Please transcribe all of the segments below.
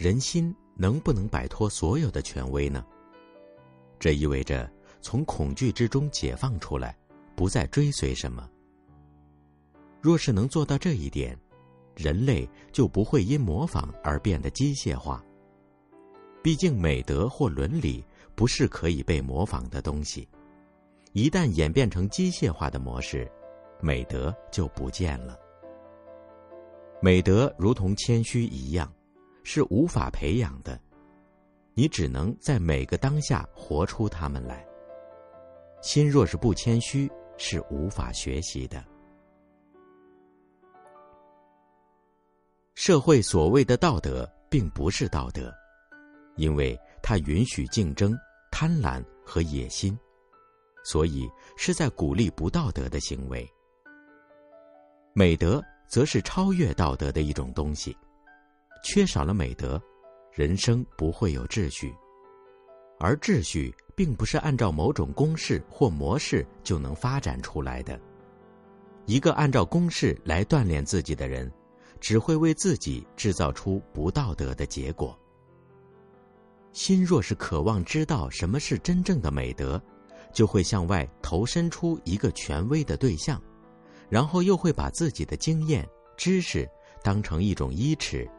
人心能不能摆脱所有的权威呢？这意味着从恐惧之中解放出来，不再追随什么。若是能做到这一点，人类就不会因模仿而变得机械化。毕竟，美德或伦理不是可以被模仿的东西。一旦演变成机械化的模式，美德就不见了。美德如同谦虚一样，是无法培养的。你只能在每个当下活出他们来。心若是不谦虚，是无法学习的。社会所谓的道德，并不是道德。因为它允许竞争、贪婪和野心，所以是在鼓励不道德的行为。美德则是超越道德的一种东西，缺少了美德，人生不会有秩序。而秩序并不是按照某种公式或模式就能发展出来的。一个按照公式来锻炼自己的人，只会为自己制造出不道德的结果。心若是渴望知道什么是真正的美德，就会向外投身出一个权威的对象，然后又会把自己的经验、知识当成一种依持，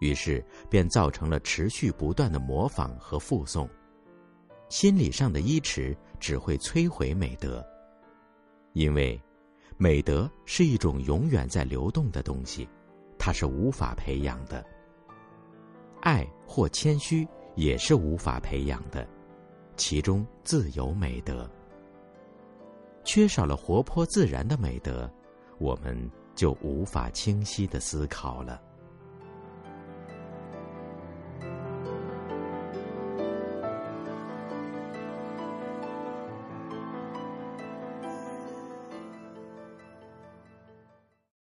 于是便造成了持续不断的模仿和附送。心理上的依持只会摧毁美德，因为美德是一种永远在流动的东西，它是无法培养的。爱或谦虚。也是无法培养的，其中自有美德。缺少了活泼自然的美德，我们就无法清晰的思考了。